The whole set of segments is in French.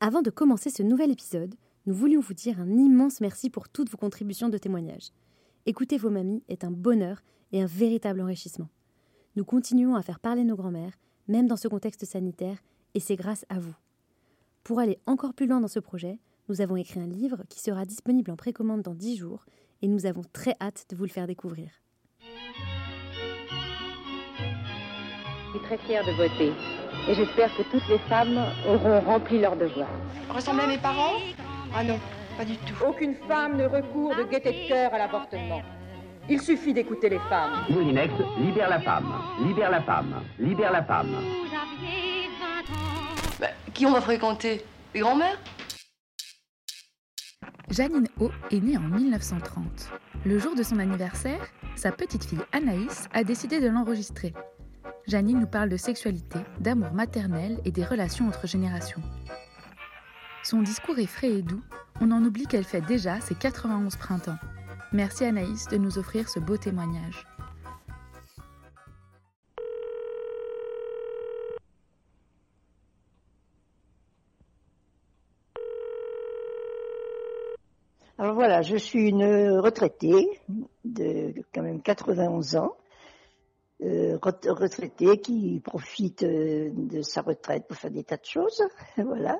Avant de commencer ce nouvel épisode, nous voulions vous dire un immense merci pour toutes vos contributions de témoignages. Écouter vos mamies est un bonheur et un véritable enrichissement. Nous continuons à faire parler nos grands-mères, même dans ce contexte sanitaire, et c'est grâce à vous. Pour aller encore plus loin dans ce projet, nous avons écrit un livre qui sera disponible en précommande dans 10 jours et nous avons très hâte de vous le faire découvrir. Je suis très fière de voter et j'espère que toutes les femmes auront rempli leur devoir. Ressembler à mes parents? Ah non, pas du tout. Aucune femme ne recourt de gaieté de cœur à l'avortement. Il suffit d'écouter les femmes. Moulinex, libère la femme, libère la femme, libère la femme. Bah, qui on va fréquenter? Les grands-mères Janine O est née en 1930. Le jour de son anniversaire, sa petite fille Anaïs a décidé de l'enregistrer. Janine nous parle de sexualité, d'amour maternel et des relations entre générations. Son discours est frais et doux, on en oublie qu'elle fait déjà ses 91 printemps. Merci Anaïs de nous offrir ce beau témoignage. Alors voilà, je suis une retraitée de quand même 91 ans, euh, retraitée qui profite euh, de sa retraite pour faire des tas de choses, voilà.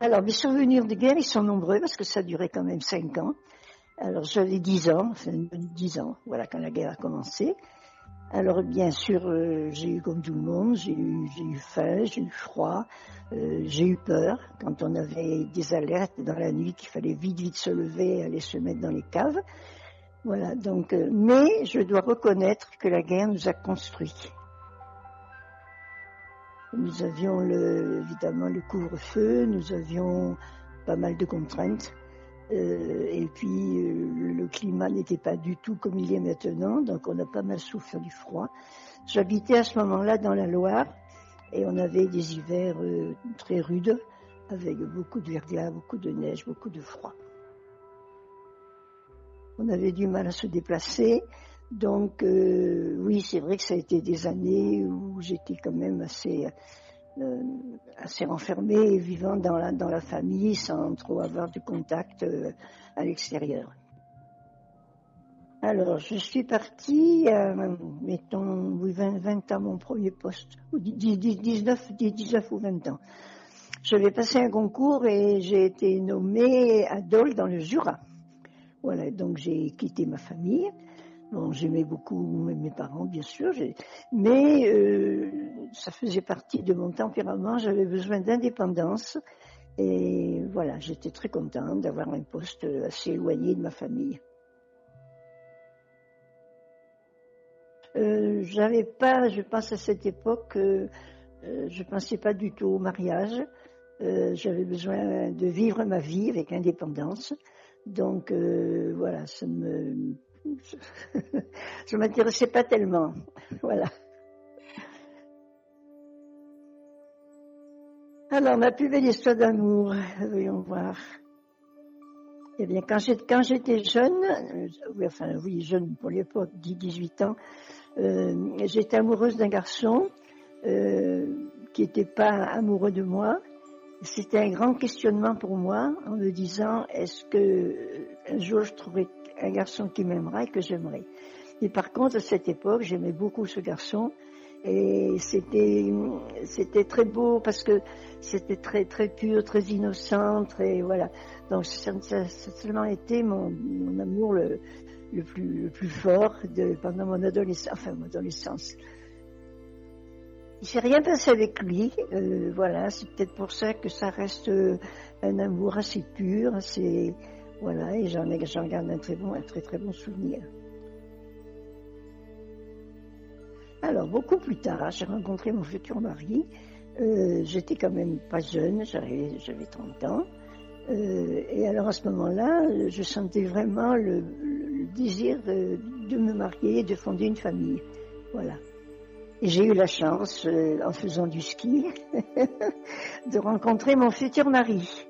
Alors mes souvenirs de guerre, ils sont nombreux parce que ça a duré quand même 5 ans. Alors j'avais 10 ans, enfin 10 ans, voilà, quand la guerre a commencé. Alors bien sûr, euh, j'ai eu comme tout le monde, j'ai eu, eu faim, j'ai eu froid, j'ai eu peur quand on avait des alertes dans la nuit qu'il fallait vite vite se lever et aller se mettre dans les caves. Voilà, donc, euh, mais je dois reconnaître que la guerre nous a construits. Nous avions évidemment le couvre-feu, nous avions pas mal de contraintes. Euh, et puis euh, le climat n'était pas du tout comme il est maintenant, donc on a pas mal souffert du froid. J'habitais à ce moment-là dans la Loire et on avait des hivers très rudes avec beaucoup de verglas, beaucoup de neige, beaucoup de froid. On avait du mal à se déplacer, donc oui, c'est vrai que ça a été des années où j'étais quand même assez euh, assez renfermé et vivant dans la, famille sans trop avoir de contact euh, à l'extérieur. Alors, je suis partie, euh, mettons, 20, 20 ans mon premier poste, ou 19, 19 ou 20 ans. J'avais passé un concours et j'ai été nommée à Dole dans le Jura. Voilà, donc j'ai quitté ma famille. Bon, j'aimais beaucoup mes parents, bien sûr, mais euh, ça faisait partie de mon tempérament. J'avais besoin d'indépendance et voilà, j'étais très contente d'avoir un poste assez éloigné de ma famille. Euh, j'avais pas, je pense à cette époque, euh, je pensais pas du tout au mariage. Euh, j'avais besoin de vivre ma vie avec indépendance. Donc euh, voilà, ça me je m'intéressais pas tellement. Voilà. Alors, ma plus belle histoire d'amour, voyons voir. Eh bien, quand j'étais jeune, euh, enfin oui, jeune pour l'époque, 10-18 ans, euh, j'étais amoureuse d'un garçon qui n'était pas amoureux de moi. C'était un grand questionnement pour moi en me disant est-ce que un jour je trouverai un garçon qui m'aimera et que j'aimerais. Et par contre, à cette époque, j'aimais beaucoup ce garçon et c'était c'était très beau parce que c'était très très pur, très innocent, très voilà. Donc ça, a seulement été mon, mon amour le, le, plus le plus fort de pendant mon adolescence, enfin mon adolescence. Il s'est rien passé avec lui, euh, voilà. C'est peut-être pour ça que ça reste euh, un amour assez pur, voilà, et j'en garde un très bon, un très très bon souvenir. Alors, beaucoup plus tard, j'ai rencontré mon futur mari. Euh, j'étais quand même pas jeune, j'avais 30 ans. Et alors à ce moment-là, je sentais vraiment le, désir de, me marier et de fonder une famille. Voilà. J'ai eu la chance, euh, en faisant du ski, de rencontrer mon futur mari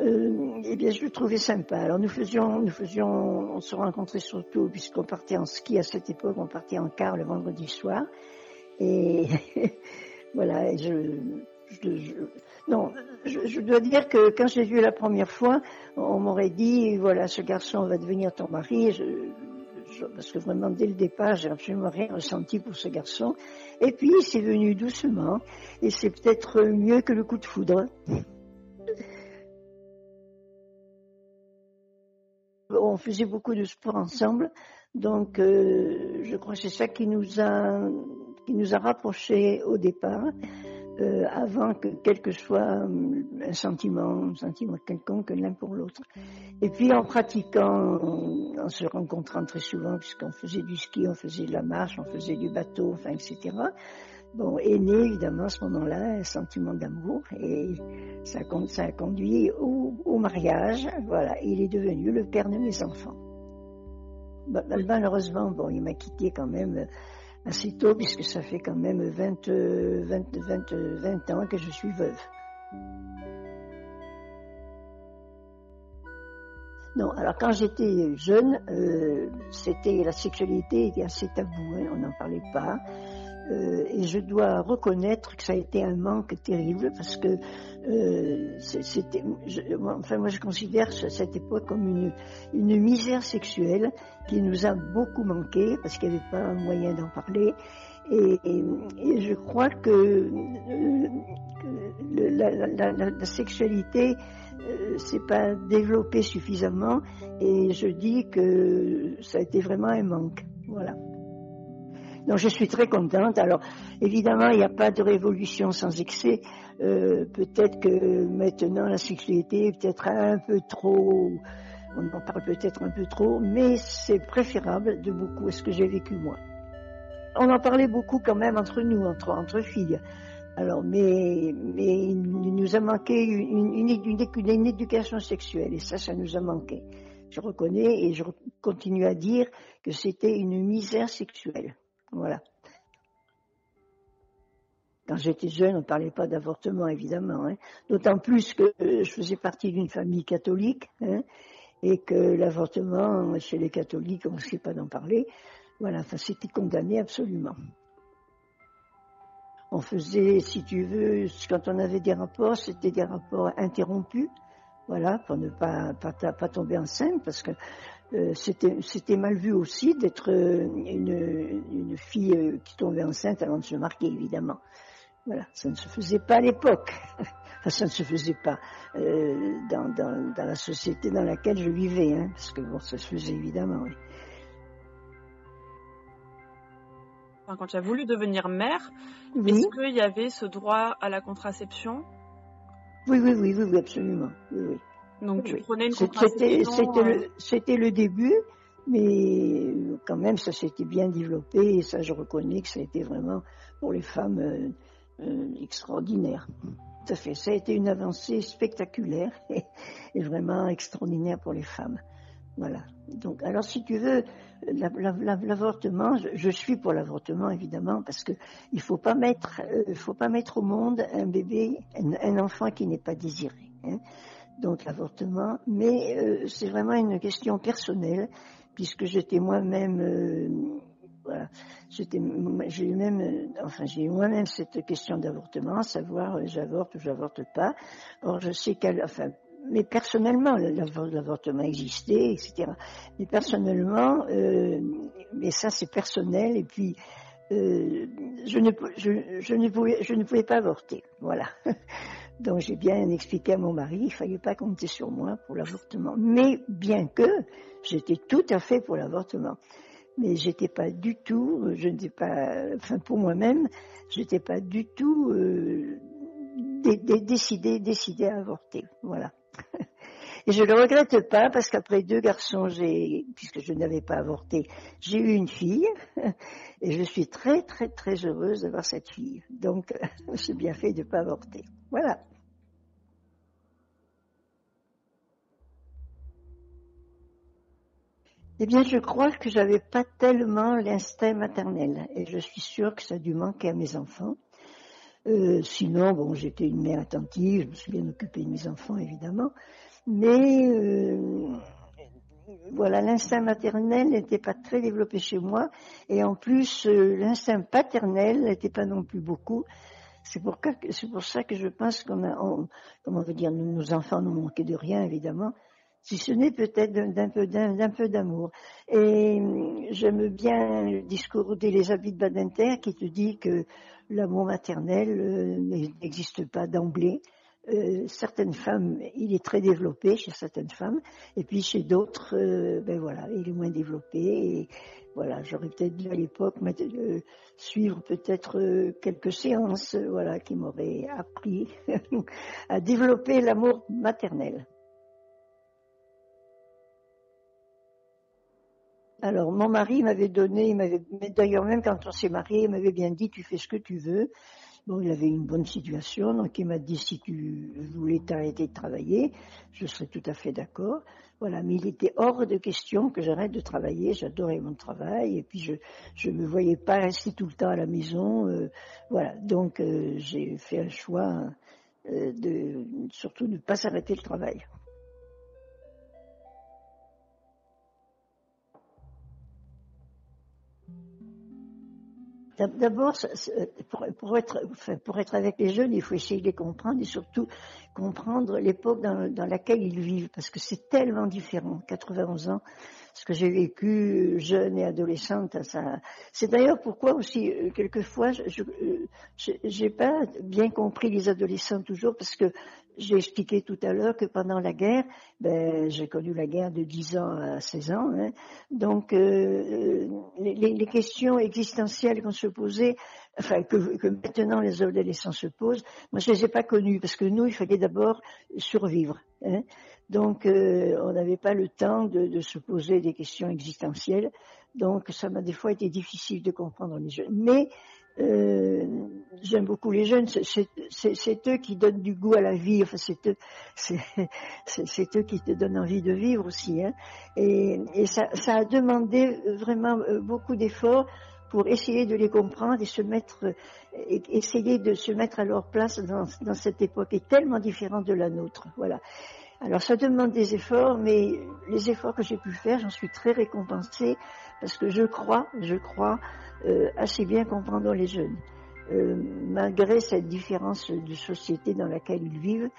euh, eh bien, je le trouvais sympa. Alors, nous faisions, nous faisions, on se rencontrait surtout puisqu'on partait en ski à cette époque, on partait en car le vendredi soir. Et voilà, je, non, je, dois dire que quand j'ai vu la première fois, on m'aurait dit, voilà, ce garçon va devenir ton mari. Parce que vraiment, dès le départ, j'ai absolument rien ressenti pour ce garçon. Et puis, c'est venu doucement, et c'est peut-être mieux que le coup de foudre. On faisait beaucoup de sport ensemble, donc euh, je crois que c'est ça qui nous a qui nous a rapprochés au départ. Euh, avant que quel que soit euh, un sentiment, un sentiment quelconque l'un pour l'autre. Et puis en pratiquant, en, se rencontrant très souvent, puisqu'on faisait du ski, on faisait de la marche, on faisait du bateau, enfin, etc. Bon, est né évidemment à ce moment-là un sentiment d'amour et ça, ça a conduit au, au, mariage. Voilà, il est devenu le père de mes enfants. Bah, malheureusement, bon, il m'a quitté quand même assez tôt, puisque ça fait quand même 20, 20, 20, 20 ans que je suis veuve. Non, alors quand j'étais jeune, euh, c'était la sexualité était assez tabou, hein, on n'en parlait pas. Euh, et je dois reconnaître que ça a été un manque terrible parce que euh, c'était, enfin moi je considère cette époque comme une, une misère sexuelle qui nous a beaucoup manqué parce qu'il n'y avait pas un moyen d'en parler. Et, je crois que, euh, la, la, la, la, sexualité c'est pas développée suffisamment et je dis que ça a été vraiment un manque. Voilà. Donc je suis très contente. Alors évidemment, il n'y a pas de révolution sans excès. Euh, peut-être que maintenant la sexualité est peut-être un peu trop, on en parle peut-être un peu trop, mais c'est préférable de beaucoup à ce que j'ai vécu moi. On en parlait beaucoup quand même entre nous, entre, entre filles. Alors, mais, mais il nous a manqué une, une, une, une, éducation sexuelle, et ça, ça nous a manqué. Je reconnais et je continue à dire que c'était une misère sexuelle. Voilà. Quand j'étais jeune, on ne parlait pas d'avortement, évidemment. Hein. D'autant plus que euh, je faisais partie d'une famille catholique hein, et que l'avortement, chez les catholiques, on ne sait pas d'en parler. Voilà, enfin, c'était condamné absolument. On faisait, si tu veux, quand on avait des rapports, c'était des rapports interrompus, voilà, pour ne pas, pas, pas tomber enceinte, parce que euh, c'était mal vu aussi d'être euh, une, une, fille euh, qui tombait enceinte avant de se marier, évidemment. Voilà, ça ne se faisait pas à l'époque. enfin, ça ne se faisait pas euh, dans, dans, dans, la société dans laquelle je vivais, hein, parce que bon, ça se faisait évidemment. Oui. Enfin, quand tu as voulu devenir mère, est-ce qu'il y avait ce droit à la contraception? Oui, oui, oui, oui, oui, absolument. Oui, oui. Donc tu prenais une contraception euh, C'était le, début, mais quand même ça s'était bien développé et ça je reconnais que ça a été vraiment pour les femmes euh, euh, extraordinaire. Tout à fait, ça a été une avancée spectaculaire et, vraiment extraordinaire pour les femmes. Voilà. Donc, alors si tu veux, l'avortement, je, suis pour l'avortement évidemment parce que il faut pas mettre, faut pas mettre au monde un bébé, un, enfant qui n'est pas désiré. Hein donc l'avortement, mais euh, c'est vraiment une question personnelle puisque j'étais moi-même, euh, voilà, j'étais, j'ai eu même, euh, enfin j'ai eu moi-même cette question d'avortement, savoir j'avorte ou j'avorte pas. Or je sais qu'elle, enfin, mais personnellement l'avortement existait, etc. Mais personnellement, mais ça c'est personnel et puis je ne, je, ne pouvais, je ne pouvais pas avorter, voilà. Donc j'ai bien expliqué à mon mari, il fallait pas compter sur moi pour l'avortement. Mais bien que j'étais tout à fait pour l'avortement, mais j'étais pas du tout, je n'étais pas, enfin pour moi-même, j'étais pas du tout euh, décidé, décidé à avorter. Voilà. Et je le regrette pas parce qu'après deux garçons, j'ai, puisque je n'avais pas avorté, j'ai eu une fille et je suis très très très heureuse d'avoir cette fille. Donc j'ai bien fait de ne pas avorter. Voilà. Eh bien, je crois que j'avais pas tellement l'instinct maternel, et je suis sûre que ça a dû manquer à mes enfants. Euh, sinon, bon, j'étais une mère attentive, je me suis bien occupée de mes enfants, évidemment, mais euh, voilà, l'instinct maternel n'était pas très développé chez moi, et en plus, euh, l'instinct paternel n'était pas non plus beaucoup. C'est pour, pour, ça que je pense qu'on a, comment on veut dire, nos enfants n'ont manqué de rien, évidemment, si ce n'est peut-être d'un peu d'amour. Et j'aime bien le discours d'Elisabeth Badinter qui te dit que l'amour maternel euh, n'existe pas d'emblée. Euh, certaines femmes, il est très développé chez certaines femmes, et puis chez d'autres, euh, ben voilà, il est moins développé. Et voilà, j'aurais peut-être dû à l'époque suivre peut-être quelques séances, voilà, qui m'auraient appris à développer l'amour maternel. Alors, mon mari m'avait donné, il m'avait, d'ailleurs, même quand on s'est marié, il m'avait bien dit, tu fais ce que tu veux. Bon, il avait une bonne situation, donc il m'a dit, si tu voulais t'arrêter de travailler, je serais tout à fait d'accord. Voilà, mais il était hors de question que j'arrête de travailler, j'adorais mon travail, et puis je je me voyais pas rester tout le temps à la maison. Euh, voilà, donc euh, j'ai fait un choix euh, de surtout ne pas s'arrêter le travail. D'abord, pour, être, avec les jeunes, il faut essayer de les comprendre et surtout comprendre l'époque dans, dans, laquelle ils vivent, parce que c'est tellement différent. 91 ans, ce que j'ai vécu jeune et adolescente, ça. C'est d'ailleurs pourquoi aussi euh, quelquefois, je euh, pas bien compris les adolescents toujours, parce que j'ai expliqué tout à l'heure que pendant la guerre, ben, j'ai connu la guerre de 10 ans à 16 ans, hein. donc euh, les, les, questions existentielles qu'on se posait, enfin que, que, maintenant les adolescents se posent, moi je les ai pas connues parce que nous il fallait d'abord survivre. Hein. Donc euh, on n'avait pas le temps de, de, se poser des questions existentielles, donc ça m'a des fois été difficile de comprendre les jeunes. Mais euh, j'aime beaucoup les jeunes, c'est eux qui donnent du goût à la vie, enfin c'est eux, eux qui te donnent envie de vivre aussi. Hein. Et, et ça, ça, a demandé vraiment euh, beaucoup d'efforts pour essayer de les comprendre et se mettre, essayer de se mettre à leur place dans, dans cette époque est tellement différente de la nôtre. Voilà. Alors ça demande des efforts, mais les efforts que j'ai pu faire, j'en suis très récompensée parce que je crois, je crois euh, assez bien comprendre les jeunes, euh, malgré cette différence de société dans laquelle ils vivent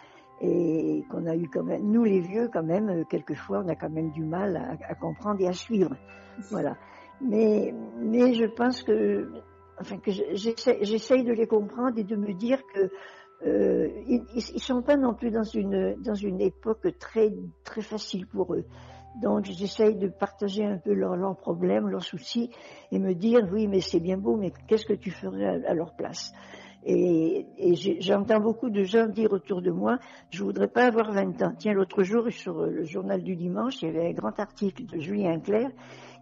et qu'on a eu quand même, nous les vieux quand même, euh, quelquefois on a quand même du mal à, comprendre et à suivre, voilà. Mais, mais je pense que, enfin que j'essaye de les comprendre et de me dire que euh, ils, ils sont pas non plus dans une dans une époque très très facile pour eux. Donc j'essaye de partager un peu leurs problèmes, leurs soucis, et me dire oui mais c'est bien beau, mais qu'est-ce que tu ferais à, leur place? Et, et j'entends beaucoup de gens dire autour de moi, je voudrais pas avoir 20 ans. Tiens, l'autre jour sur le journal du dimanche, il y avait un grand article de Julien Clerc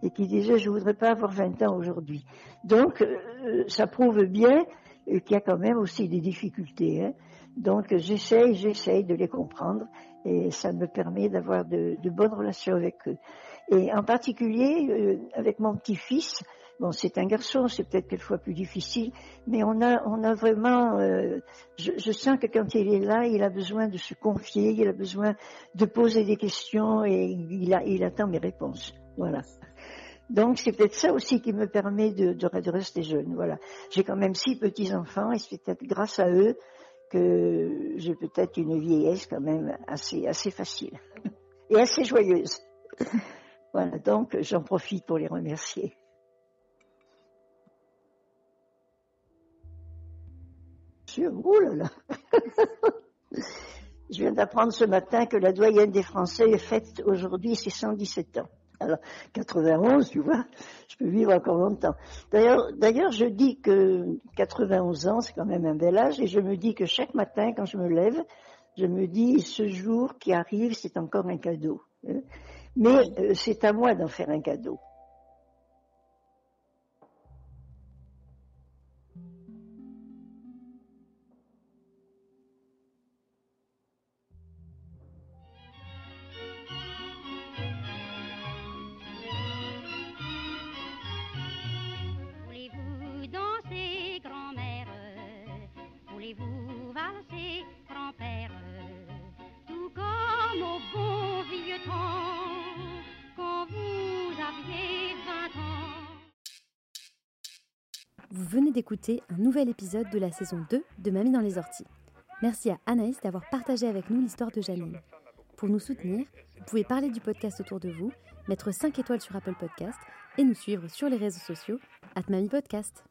et qui disait je voudrais pas avoir 20 ans aujourd'hui. Donc euh, ça prouve bien qu'il y a quand même aussi des difficultés. Hein. Donc j'essaye, j'essaye de les comprendre et ça me permet d'avoir de, de, bonnes relations avec eux. Et en particulier euh, avec mon petit-fils, bon c'est un garçon, c'est peut-être quelquefois plus difficile, mais on a on a vraiment, euh, je, je, sens que quand il est là, il a besoin de se confier, il a besoin de poser des questions et il, a, il attend mes réponses. Voilà. Donc c'est peut-être ça aussi qui me permet de, de, rester jeune. Voilà. J'ai quand même six petits enfants et c'est peut-être grâce à eux que j'ai peut-être une vieillesse quand même assez assez facile et assez joyeuse. voilà. Donc j'en profite pour les remercier. Oh là là Je viens d'apprendre ce matin que la doyenne des Français est faite aujourd'hui ses 117 ans. Alors, 91, tu vois, je peux vivre encore longtemps. D'ailleurs, d'ailleurs, je dis que 91 ans, c'est quand même un bel âge, et je me dis que chaque matin, quand je me lève, je me dis, ce jour qui arrive, c'est encore un cadeau. Hein. Mais euh, c'est à moi d'en faire un cadeau. Vous venez d'écouter un nouvel épisode de la saison 2 de Mamie dans les orties. Merci à Anaïs d'avoir partagé avec nous l'histoire de Janine. Pour nous soutenir, vous pouvez parler du podcast autour de vous, mettre 5 étoiles sur Apple Podcast et nous suivre sur les réseaux sociaux at Mamie Podcast.